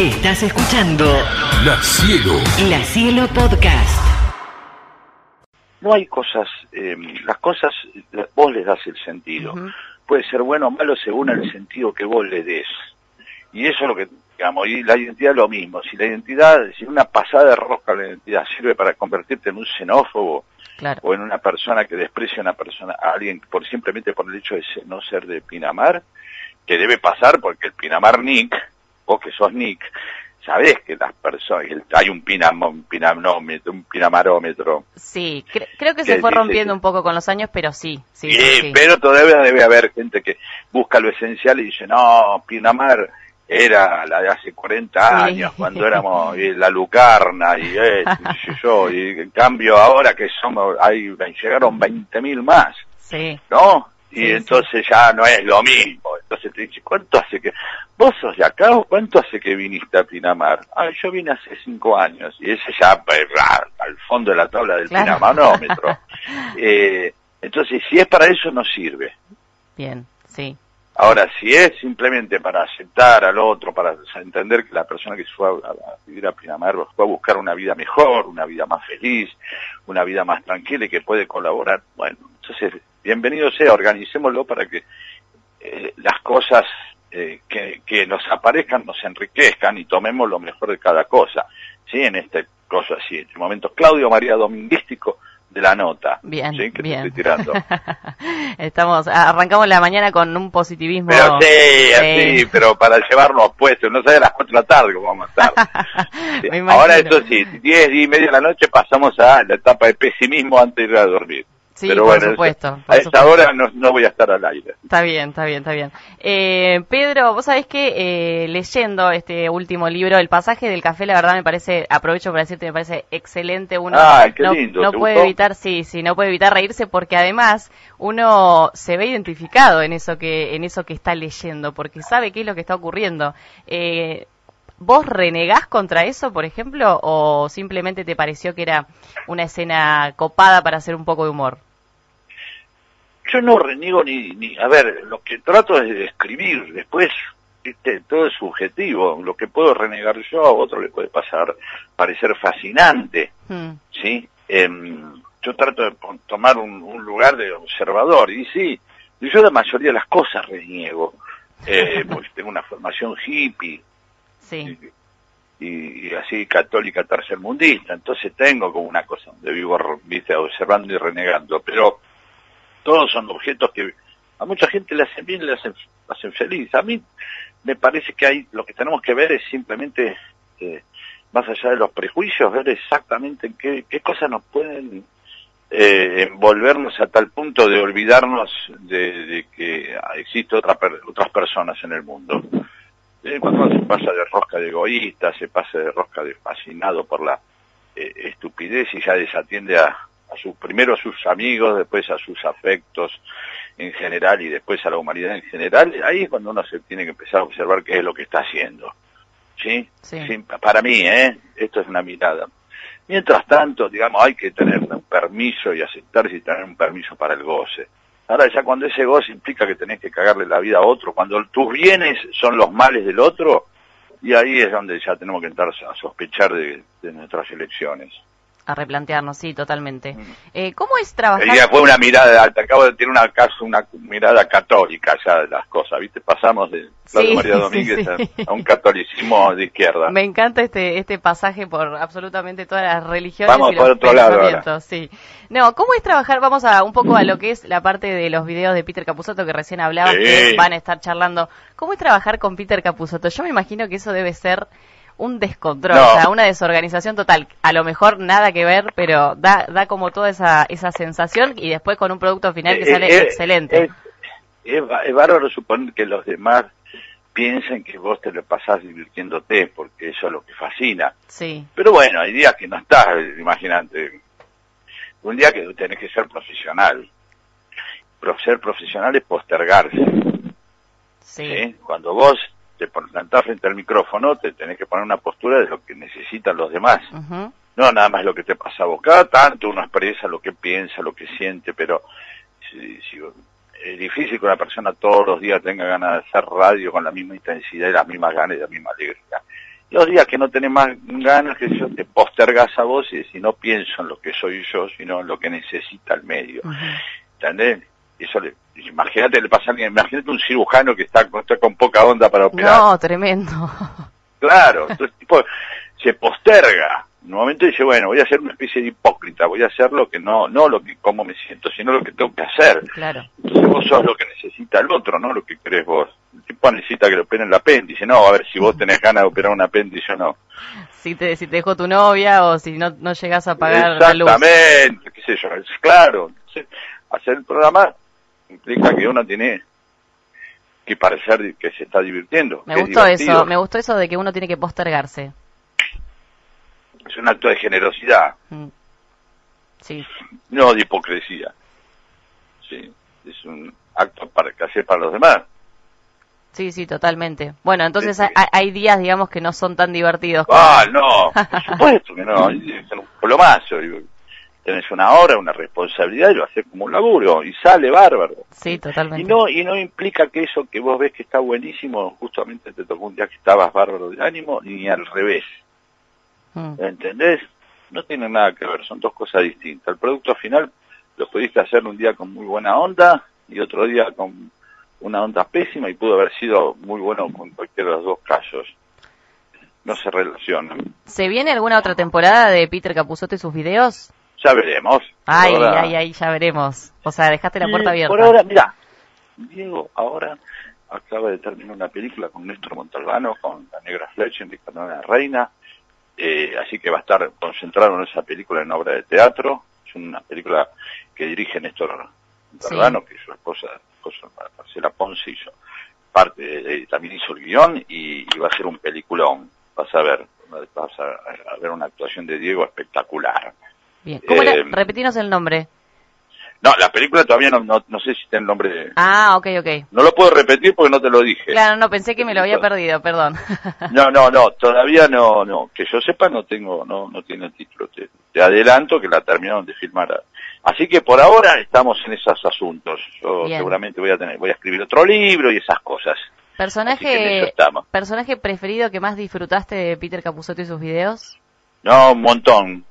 Estás escuchando La Cielo. La Cielo Podcast. No hay cosas, eh, las cosas vos les das el sentido. Puede ser bueno o malo según el sentido que vos le des. Y eso es lo que, digamos, y la identidad es lo mismo. Si la identidad, si una pasada de rosca la identidad sirve para convertirte en un xenófobo, Claro. o en una persona que desprecia a una persona, a alguien por simplemente por el hecho de ser- no ser de Pinamar, que debe pasar porque el Pinamar Nick, vos que sos Nick, sabés que las personas, hay un, pinamo, un pinamómetro, un pinamarómetro, Sí, cre- creo que ¿Qué se fue dice? rompiendo un poco con los años, pero sí, sí, sí, sí. pero todavía debe haber gente que busca lo esencial y dice, no, Pinamar era la de hace 40 Sí. años, cuando éramos la Lucarna y y yo, y en cambio ahora que somos, hay, llegaron 20.000 más. Sí, ¿no? Y entonces ya no es lo mismo. Entonces te dice, ¿cuánto hace que... ¿Vos sos de acá o cuánto hace que viniste a Pinamar? Ah, yo vine hace cinco años. Y ese ya ra, al fondo de la tabla del Claro. Pinamanómetro. eh, entonces, si es para eso, no sirve. bien, sí. Ahora, si es simplemente para aceptar al otro, para entender que la persona que fue a, a vivir a Pinamar fue a buscar una vida mejor, una vida más feliz, una vida más tranquila y que puede colaborar, bueno, entonces, bienvenido sea, organicémoslo para que eh, las cosas eh, que, que nos aparezcan nos enriquezcan y tomemos lo mejor de cada cosa, ¿sí? En este cosa así, en este momento, Claudio María Dominguístico de la nota, Bien, ¿sí? Que te bien. estoy tirando. Estamos, arrancamos la mañana con un positivismo. Pero sí, Sí. así, pero para llevarnos puestos, no sé a las 4 de la tarde cómo vamos a estar. Sí. Ahora eso sí, 10, 10 y media de la noche pasamos a la etapa de pesimismo antes de ir a dormir. Sí, pero por bueno, supuesto, por a esta supuesto. hora no, no voy a estar al aire. Está bien, está bien, está bien. Eh, Pedro, vos sabés que eh, leyendo este último libro, El pasaje del café, la verdad me parece, aprovecho para decirte, me parece excelente. Uno Ay, qué no, lindo, no ¿te puede gustó? evitar, sí, sí, no puede evitar reírse porque además uno se ve identificado en eso que, en eso que está leyendo, porque sabe qué es lo que está ocurriendo. Eh, ¿Vos renegás contra eso, por ejemplo, o simplemente te pareció que era una escena copada para hacer un poco de humor? Yo no reniego ni, ni, a ver, lo que trato es de describir, después, viste, todo es subjetivo, lo que puedo renegar yo a otro le puede pasar, parecer fascinante, Hmm, ¿sí? Em, yo trato de tomar un, un lugar de observador, y sí, yo la mayoría de las cosas reniego, eh, porque tengo una formación hippie, sí, y, y así católica tercermundista, entonces tengo como una cosa donde vivo, viste, observando y renegando, pero todos son objetos que a mucha gente le hacen bien, le hacen, hacen feliz. A mí me parece que hay, lo que tenemos que ver es simplemente, eh, más allá de los prejuicios, ver exactamente en qué, qué cosas nos pueden eh, envolvernos a tal punto de olvidarnos de, de que existe otra per- otras personas en el mundo. Eh, cuando se pasa de rosca de egoísta, se pasa de rosca de fascinado por la eh, estupidez y ya desatiende a, a sus, primero a sus amigos, después a sus afectos en general y después a la humanidad en general, ahí es cuando uno se tiene que empezar a observar qué es lo que está haciendo. ¿Sí? Sí. Sí, para mí, ¿eh? Esto es una mirada. Mientras tanto, digamos, hay que tener un permiso y aceptarse y tener un permiso para el goce. Ahora ya cuando ese goce implica que tenés que cagarle la vida a otro, cuando tus bienes son los males del otro, y ahí es donde ya tenemos que entrar a sospechar de, de nuestras elecciones. A replantearnos, sí, totalmente. Eh, ¿Cómo es trabajar? Fue una mirada, te acabo de tener una, caso- una mirada católica ya de las cosas, ¿viste? Pasamos de Claudio Sí, María Domínguez sí. A, a un catolicismo de izquierda. Me encanta este este pasaje por absolutamente todas las religiones Vamos y los por otro lado ahora. sí. No, ¿cómo es trabajar? Vamos a un poco a lo que es la parte de los videos de Peter Capusotto que recién hablabas, que van a estar charlando. ¿Cómo es trabajar con Peter Capusotto? Yo me imagino que eso debe ser un descontrol, No. o sea, una desorganización total. A lo mejor nada que ver, pero da, da como toda esa, esa sensación y después con un producto final que Eh, sale eh, excelente. Es, es es bárbaro suponer que los demás piensen que vos te lo pasás divirtiéndote, porque eso es lo que fascina. sí, Pero bueno, hay días que no estás, eh, imagínate. Un día que tenés que ser profesional. Ser profesional es postergarse. sí, ¿sí? Cuando vos te plantás frente al micrófono, te tenés que poner una postura de lo que necesitan los demás. No nada más lo que te pasa a vos. Cada tanto uno expresa lo que piensa, lo que siente, pero si, si- es difícil que una persona todos los días tenga ganas de hacer radio con la misma intensidad y las mismas ganas y la misma alegría. los días que no tenés más ganas, que yo te postergas a vos y decís, no pienso en lo que soy yo, sino en lo que necesita el medio. ¿Entendés? Eso le, imagínate, le pasa imagínate un cirujano que está, está con poca onda para operar. No, tremendo. Claro, entonces tipo se posterga. En un momento dice, bueno, voy a ser una especie de hipócrita, voy a hacer lo que no, no lo que cómo me siento, sino lo que tengo que hacer. Claro. Entonces vos sos lo que necesita el otro, no lo que crees vos. El tipo necesita que le operen el apéndice, no, a ver si vos tenés ganas de operar un apéndice o no. Si te, si te dejó tu novia o si no, no llegas a pagar la luz. Exactamente, qué sé yo, es claro. Hacer el programa implica que uno tiene que parecer que se está divirtiendo. Me es gustó eso, me gustó eso de que uno tiene que postergarse. Es un acto de generosidad, Mm. Sí, no de hipocresía. Sí, es un acto para que hacer para los demás. sí, sí, totalmente. Bueno, entonces Sí, hay, hay- días, digamos, que no son tan divertidos. Ah, no, por supuesto que no, es un plomazo. digo. Tenés una hora, una responsabilidad y lo haces como un laburo y sale bárbaro. Sí, totalmente. Y no, y no implica que eso que vos ves que está buenísimo, justamente te tocó un día que estabas bárbaro de ánimo, ni al revés. Mm. ¿Entendés? No tiene nada que ver, son dos cosas distintas. El producto final lo pudiste hacer un día con muy buena onda y otro día con una onda pésima y pudo haber sido muy bueno con cualquiera de los dos casos. No se relacionan. ¿Se viene alguna otra temporada de Peter Capusotto y sus videos? Ya veremos. Ay, ahora- ay, ay, ya veremos. O sea, dejaste la puerta abierta. Por ahora, mira, Diego ahora acaba de terminar una película con Néstor Montalbano, con La Negra Fletcher de Carolina Reina, eh, así que va a estar concentrado en esa película en obra de teatro. Es una película que dirige Néstor Montalbano, que su esposa, esposa Marcela Ponce hizo parte, también hizo el guion y, y va a ser un peliculón. Vas a ver, vas a, a ver una actuación de Diego espectacular. Bien. ¿Cómo era? Eh, Repetinos el nombre. No, la película todavía no, no, no sé si está el nombre de... Ah, ok, ok. No lo puedo repetir porque no te lo dije. Claro, no, pensé que me lo había perdido, perdón. No, no, no, todavía no, no, que yo sepa no tengo, no, no tiene título. Te, te adelanto que la terminaron de filmar. Así que por ahora estamos en esos asuntos. Yo Bien. seguramente voy a tener, voy a escribir otro libro y esas cosas. ¿Personaje. ¿Personaje preferido que más disfrutaste de Peter Capusotto y sus videos? No, un montón.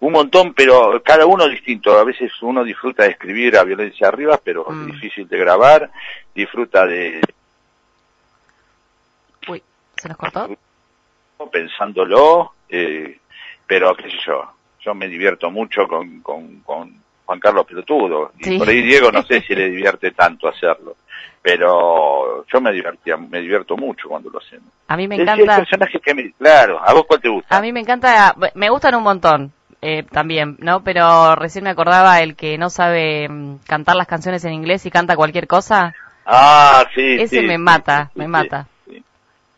Un montón, pero cada uno distinto. A veces uno disfruta de escribir a violencia arriba, pero Mm. es difícil de grabar. Disfruta de, Uy, ¿se nos cortó? pensándolo, eh, pero qué sé yo, yo me divierto mucho con, con, con Juan Carlos Pelotudo, y Sí. por ahí Diego no sé si le divierte tanto hacerlo, pero yo me divertía, me divierto mucho cuando lo hacemos. A mí me Es- es encanta, personaje que me, claro, ¿a vos cuál te gusta? a mí me encanta, me gustan un montón. Eh, también, ¿no? Pero recién me acordaba el que no sabe mm, cantar las canciones en inglés y canta cualquier cosa. Ah, sí, Ese sí, me mata, sí, me sí, mata. Sí,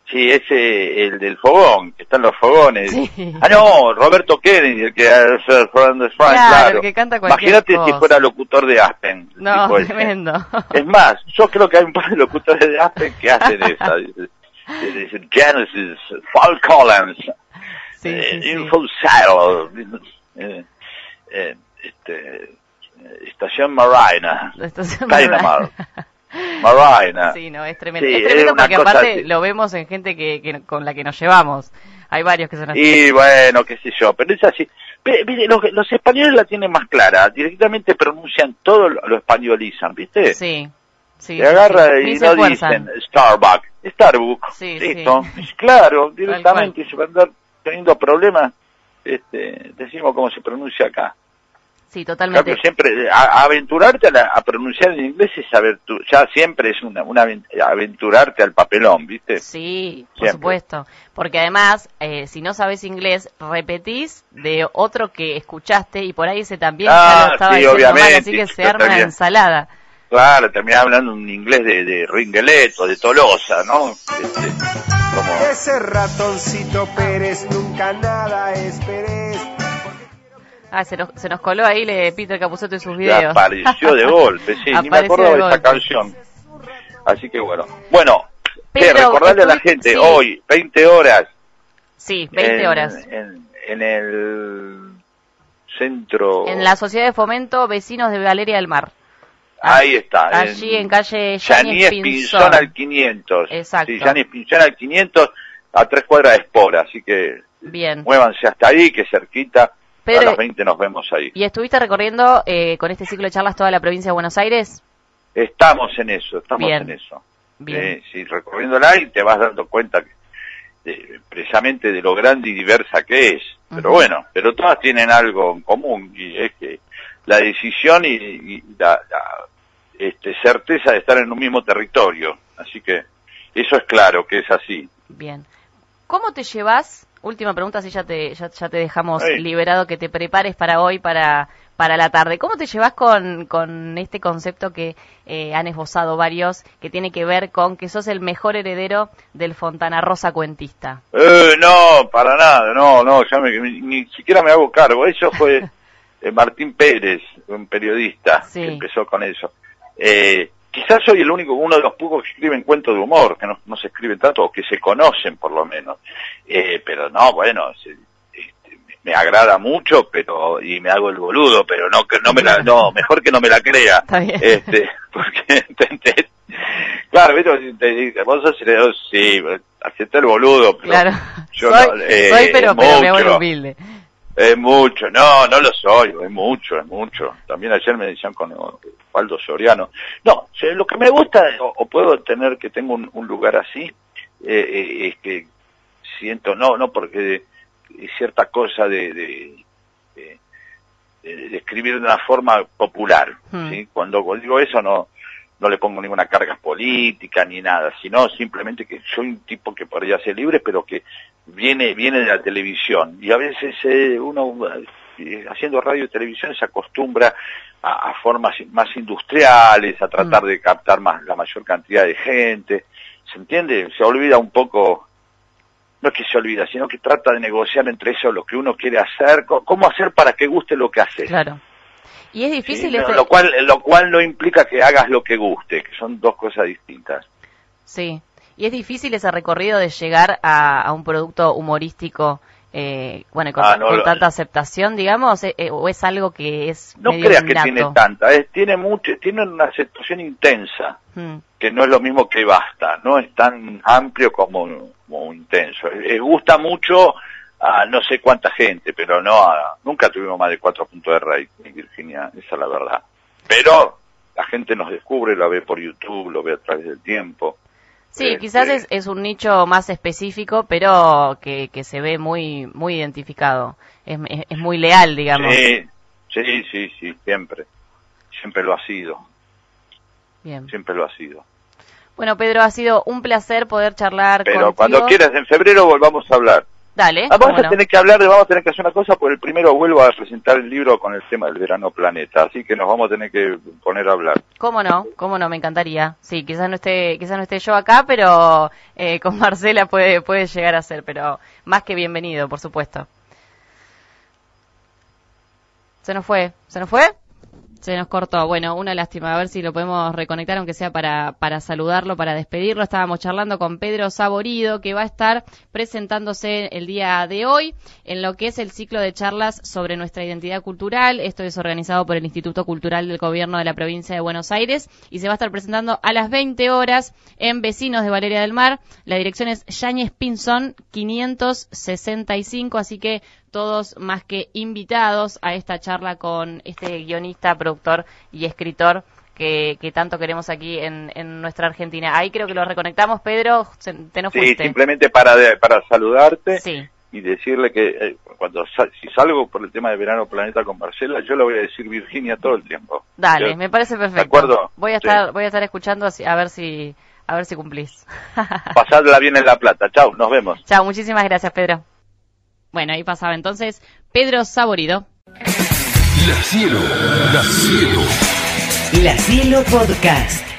Sí, ese, el del fogón, que están los fogones. Ah, no, Roberto Kennedy, el que hace Fernando Frank, Claro, claro. Imagínate si fuera locutor de Aspen. No, ese. tremendo. Es más, yo creo que hay un par de locutores de Aspen que hacen esa. Genesis, Fall Collins, Sí, eh, sí, eh, eh, este, eh, Estación Marina, La estación Marina. Marina. Sí, no, es tremendo. Sí, es tremendo porque aparte así. lo vemos en gente que, que- con la que nos llevamos. Hay varios que son así. Y bueno, qué sé yo, pero es así. Mire, los, los españoles la tienen más clara, directamente pronuncian todo, lo, lo españolizan, ¿viste? Sí, sí. Agarra sí. y no dicen Starbucks, Starbucks, Sí, listo. Claro, directamente, se van a teniendo problemas, este, decimos cómo se pronuncia acá. Sí, En totalmente. cambio, siempre, a- a aventurarte a, la- a pronunciar en inglés es tú, ya siempre es una, una aven- aventurarte al papelón, ¿viste? Sí, por supuesto. Porque además, eh, si no sabes inglés, repetís de otro que escuchaste y por ahí ese también ya Ah, lo estaba sí, diciendo mal, así que se arma ensalada. Claro, terminás hablando un inglés de, de Ringueleto, de Tolosa, ¿no? Este, como, Ese ratoncito Pérez nunca nada esperes. Ah, se nos, se nos coló ahí le Peter Capusotto y sus videos. apareció de golpe, sí, ni me acordaba de de esa golpe. canción. Así que bueno. Bueno, que Pedro, recordarle a la gente, sí. hoy, 20 horas. Sí, 20 en- horas. En, en el centro... En la Sociedad de Fomento Vecinos de Valeria del Mar. Ahí está. Allí en calle Yanis Pinzón Pinzón. al 500. Exacto. Sí, Yanis Pinzón al 500. a tres cuadras de Espora, así que Bien. muévanse hasta ahí, que cerquita, Pedro, a las 20 nos vemos ahí. ¿Y estuviste recorriendo eh, con este ciclo de charlas toda la provincia de Buenos Aires? Estamos en eso, estamos Bien. en eso. Bien. Eh, sí, recorriéndola y te vas dando cuenta que, eh, precisamente de lo grande y diversa que es. Pero bueno, pero todas tienen algo en común y es que la decisión y, y la, la, este, certeza de estar en un mismo territorio. Así que eso es claro que es así. Bien. ¿Cómo te llevas? Última pregunta, si ya te, ya, ya te dejamos liberado que te prepares para hoy, para, para la tarde. ¿Cómo te llevas con, con este concepto que eh, han esbozado varios, que tiene que ver con que sos el mejor heredero del Fontana Rosa cuentista? Eh, no, para nada, no, no, ya me- ni, ni siquiera me hago cargo. Eso fue eh, Martín Pérez, un periodista, Sí. que empezó con eso. Eh, quizás soy el único, uno de los pocos que escriben cuentos de humor, que no, no se escriben tanto, o que se conocen por lo menos. Eh, pero no, bueno, se- este, me- agrada mucho, pero y me hago el boludo, pero no que no me la, no, mejor que no me la crea. Está bien. Este, porque ¿entendés? Claro, ¿viste? vos sos heredero, sí, hacete el boludo, pero Claro. yo soy, no, eh, soy, pero, pero me hago el mucho. humilde. es mucho, no, no lo soy, es mucho, es mucho. También ayer me decían con Waldo Soriano. No, lo que me gusta, o, o puedo tener que tengo un, un lugar así, eh, eh, es que siento, no, no porque cierta cosa de, de, de- de- de escribir de una forma popular. Hmm. ¿sí? Cuando digo eso no no le pongo ninguna carga política ni nada, sino simplemente que soy un tipo que podría ser libre, pero que viene viene de la televisión y a veces eh, uno eh, haciendo radio y televisión se acostumbra a, a formas más industriales, a tratar Mm. de captar más la mayor cantidad de gente, ¿se entiende? Se olvida un poco no es que se olvida, sino que trata de negociar entre eso lo que uno quiere hacer, cómo hacer para que guste lo que hace. Claro. Y es difícil lo cual lo cual no implica que hagas lo que guste, que son dos cosas distintas. Sí, y es difícil ese recorrido de llegar a, a un producto humorístico, eh, bueno, con, Ah, no, con lo- tanta aceptación, digamos, eh, eh, o es algo que es No medio creas que tiene tanta, es, tiene mucho, tiene una aceptación intensa, Mm, que no es lo mismo que basta, no es tan amplio como, como intenso. Eh, gusta mucho a no sé cuánta gente, pero no a, nunca tuvimos más de cuatro puntos de rating, Virginia, esa es la verdad. Pero la gente nos descubre, lo ve por YouTube, lo ve a través del tiempo. Sí, Este- quizás es, es un nicho más específico, pero que, que se ve muy muy identificado. Es, es- es muy leal, digamos. Sí, sí, sí, sí, siempre. Siempre lo ha sido, Bien. siempre lo ha sido. Bueno, Pedro, ha sido un placer poder charlar Pero contigo. cuando quieras, en febrero volvamos a hablar. Dale, Ah, vamos a no. tener que hablar, de, vamos a tener que hacer una cosa, porque el primero vuelvo a presentar el libro con el tema del verano planeta, así que nos vamos a tener que poner a hablar. ¿Cómo no? ¿Cómo no? Me encantaría. Sí, quizás no esté, quizás no esté yo acá, pero eh, con Marcela puede, puede llegar a ser, pero más que bienvenido, por supuesto. Se nos fue, ¿se nos fue? Se nos cortó. Bueno, una lástima. A ver si lo podemos reconectar, aunque sea para, para saludarlo, para despedirlo. Estábamos charlando con Pedro Saborido, que va a estar presentándose el día de hoy en lo que es el ciclo de charlas sobre nuestra identidad cultural. Esto es organizado por el Instituto Cultural del Gobierno de la Provincia de Buenos Aires y se va a estar presentando a las 20 horas en Vecinos de Valeria del Mar. La dirección es Yáñez Pinzón 565, así que todos más que invitados a esta charla con este guionista, productor y escritor que, que tanto queremos aquí en, en nuestra Argentina. Ahí creo que lo reconectamos, Pedro, te nos Sí, fuiste. simplemente para, de- para saludarte Sí, y decirle que eh, cuando sal- si salgo por el tema de verano planeta con Marcela, yo le voy a decir Virginia todo el tiempo. dale, Yo- me parece perfecto. acuerdo? Voy a Sí. estar, voy a estar escuchando así- a ver si, a ver si cumplís. Pasadla bien en La Plata. Chao, nos vemos. Chao, muchísimas gracias, Pedro. Bueno, ahí pasaba entonces Pedro Saborido. La cielo, la cielo. La Cielo Podcast.